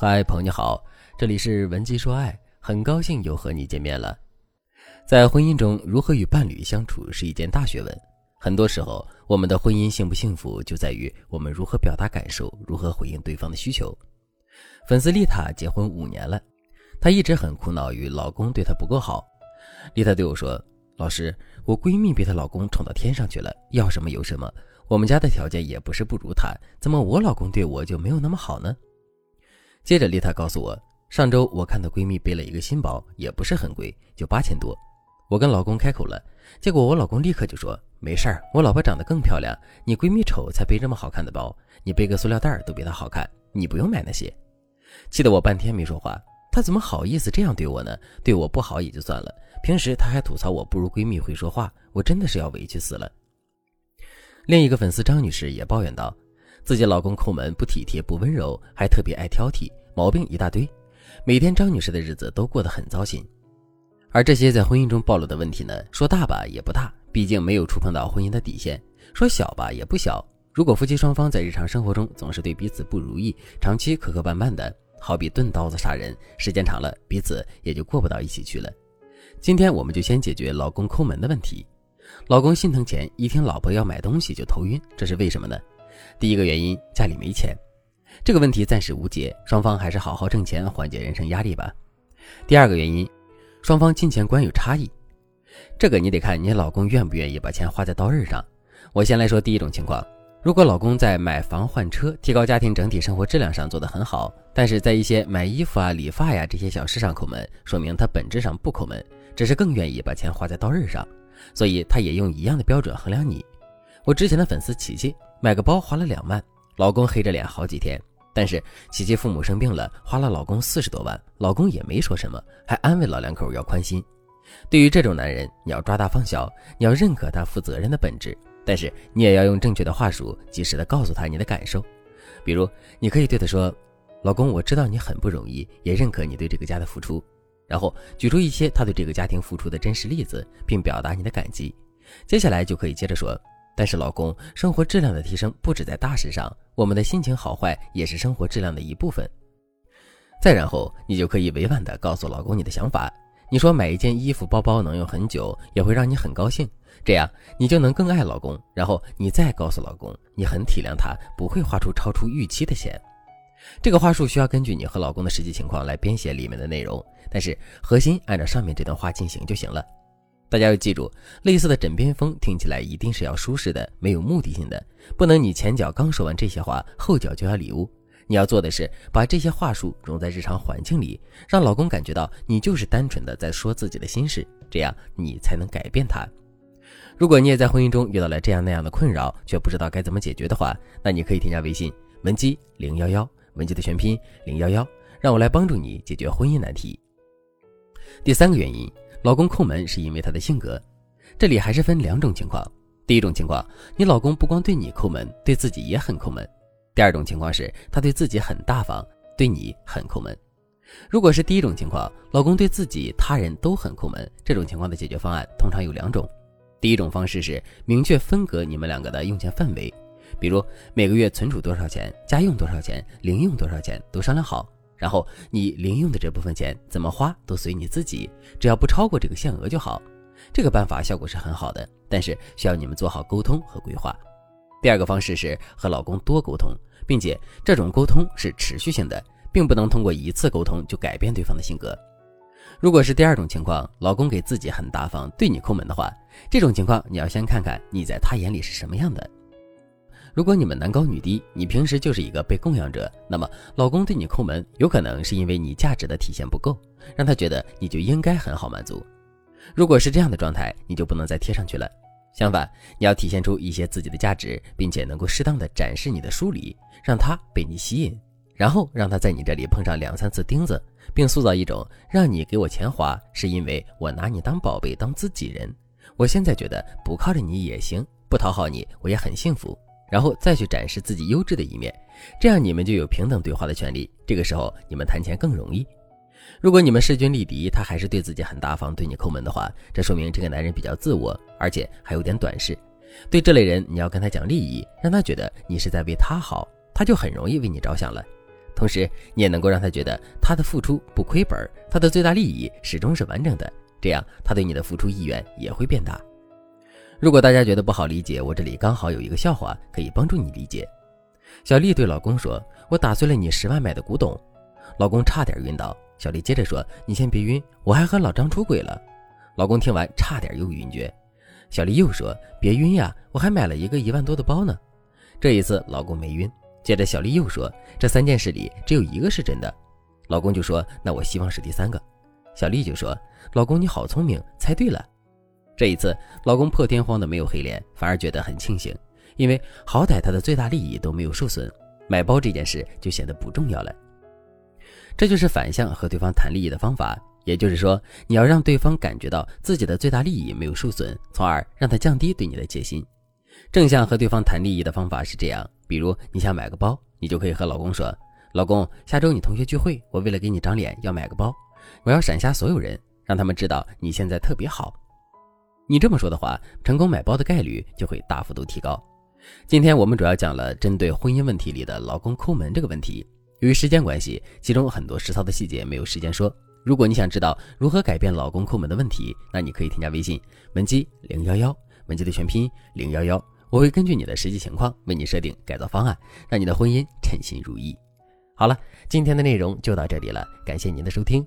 嗨，朋友你好，这里是文姬说爱，很高兴又和你见面了。在婚姻中，如何与伴侣相处是一件大学问。很多时候，我们的婚姻幸不幸福，就在于我们如何表达感受，如何回应对方的需求。粉丝丽塔结婚五年了，她一直很苦恼于老公对她不够好。丽塔对我说：“老师，我闺蜜被她老公宠到天上去了，要什么有什么。我们家的条件也不是不如她，怎么我老公对我就没有那么好呢？”接着，丽塔告诉我，上周我看到闺蜜背了一个新包，也不是很贵，就八千多。我跟老公开口了，结果我老公立刻就说：“没事儿，我老婆长得更漂亮，你闺蜜丑才背这么好看的包，你背个塑料袋都比她好看，你不用买那些。”气得我半天没说话。他怎么好意思这样对我呢？对我不好也就算了，平时他还吐槽我不如闺蜜会说话，我真的是要委屈死了。另一个粉丝张女士也抱怨道。自己老公抠门不体贴不温柔，还特别爱挑剔，毛病一大堆。每天张女士的日子都过得很糟心。而这些在婚姻中暴露的问题呢，说大吧也不大，毕竟没有触碰到婚姻的底线；说小吧也不小。如果夫妻双方在日常生活中总是对彼此不如意，长期磕磕绊绊的，好比钝刀子杀人，时间长了彼此也就过不到一起去了。今天我们就先解决老公抠门的问题。老公心疼钱，一听老婆要买东西就头晕，这是为什么呢？第一个原因，家里没钱，这个问题暂时无解，双方还是好好挣钱，缓解人生压力吧。第二个原因，双方金钱观有差异，这个你得看你老公愿不愿意把钱花在刀刃上。我先来说第一种情况，如果老公在买房换车、提高家庭整体生活质量上做得很好，但是在一些买衣服啊、理发呀这些小事上抠门，说明他本质上不抠门，只是更愿意把钱花在刀刃上，所以他也用一样的标准衡量你。我之前的粉丝琪琪。买个包花了两万，老公黑着脸好几天。但是琪琪父母生病了，花了老公四十多万，老公也没说什么，还安慰老两口要宽心。对于这种男人，你要抓大放小，你要认可他负责任的本质，但是你也要用正确的话术，及时的告诉他你的感受。比如，你可以对他说：“老公，我知道你很不容易，也认可你对这个家的付出。”然后举出一些他对这个家庭付出的真实例子，并表达你的感激。接下来就可以接着说。但是，老公，生活质量的提升不止在大事上，我们的心情好坏也是生活质量的一部分。再然后，你就可以委婉的告诉老公你的想法。你说买一件衣服、包包能用很久，也会让你很高兴，这样你就能更爱老公。然后你再告诉老公，你很体谅他，不会花出超出预期的钱。这个话术需要根据你和老公的实际情况来编写里面的内容，但是核心按照上面这段话进行就行了。大家要记住，类似的枕边风听起来一定是要舒适的，没有目的性的，不能你前脚刚说完这些话，后脚就要礼物。你要做的是把这些话术融在日常环境里，让老公感觉到你就是单纯的在说自己的心事，这样你才能改变他。如果你也在婚姻中遇到了这样那样的困扰，却不知道该怎么解决的话，那你可以添加微信文姬零幺幺，文姬的全拼零幺幺，让我来帮助你解决婚姻难题。第三个原因。老公抠门是因为他的性格，这里还是分两种情况。第一种情况，你老公不光对你抠门，对自己也很抠门；第二种情况是他对自己很大方，对你很抠门。如果是第一种情况，老公对自己、他人都很抠门，这种情况的解决方案通常有两种。第一种方式是明确分隔你们两个的用钱范围，比如每个月存储多少钱，家用多少钱，零用多少钱都商量好。然后你零用的这部分钱怎么花都随你自己，只要不超过这个限额就好。这个办法效果是很好的，但是需要你们做好沟通和规划。第二个方式是和老公多沟通，并且这种沟通是持续性的，并不能通过一次沟通就改变对方的性格。如果是第二种情况，老公给自己很大方，对你抠门的话，这种情况你要先看看你在他眼里是什么样的。如果你们男高女低，你平时就是一个被供养者，那么老公对你抠门，有可能是因为你价值的体现不够，让他觉得你就应该很好满足。如果是这样的状态，你就不能再贴上去了。相反，你要体现出一些自己的价值，并且能够适当的展示你的疏离，让他被你吸引，然后让他在你这里碰上两三次钉子，并塑造一种让你给我钱花是因为我拿你当宝贝当自己人。我现在觉得不靠着你也行，不讨好你我也很幸福。然后再去展示自己优质的一面，这样你们就有平等对话的权利。这个时候你们谈钱更容易。如果你们势均力敌，他还是对自己很大方，对你抠门的话，这说明这个男人比较自我，而且还有点短视。对这类人，你要跟他讲利益，让他觉得你是在为他好，他就很容易为你着想了。同时你也能够让他觉得他的付出不亏本，他的最大利益始终是完整的，这样他对你的付出意愿也会变大。如果大家觉得不好理解，我这里刚好有一个笑话可以帮助你理解。小丽对老公说：“我打碎了你十万买的古董。”老公差点晕倒。小丽接着说：“你先别晕，我还和老张出轨了。”老公听完差点又晕厥。小丽又说：“别晕呀，我还买了一个一万多的包呢。”这一次老公没晕。接着小丽又说：“这三件事里只有一个是真的。”老公就说：“那我希望是第三个。”小丽就说：“老公你好聪明，猜对了。”这一次，老公破天荒的没有黑脸，反而觉得很庆幸，因为好歹他的最大利益都没有受损，买包这件事就显得不重要了。这就是反向和对方谈利益的方法，也就是说，你要让对方感觉到自己的最大利益没有受损，从而让他降低对你的戒心。正向和对方谈利益的方法是这样：比如你想买个包，你就可以和老公说：“老公，下周你同学聚会，我为了给你长脸，要买个包，我要闪瞎所有人，让他们知道你现在特别好。”你这么说的话，成功买包的概率就会大幅度提高。今天我们主要讲了针对婚姻问题里的老公抠门这个问题。由于时间关系，其中很多实操的细节没有时间说。如果你想知道如何改变老公抠门的问题，那你可以添加微信文姬零幺幺，文姬的全拼零幺幺，我会根据你的实际情况为你设定改造方案，让你的婚姻称心如意。好了，今天的内容就到这里了，感谢您的收听。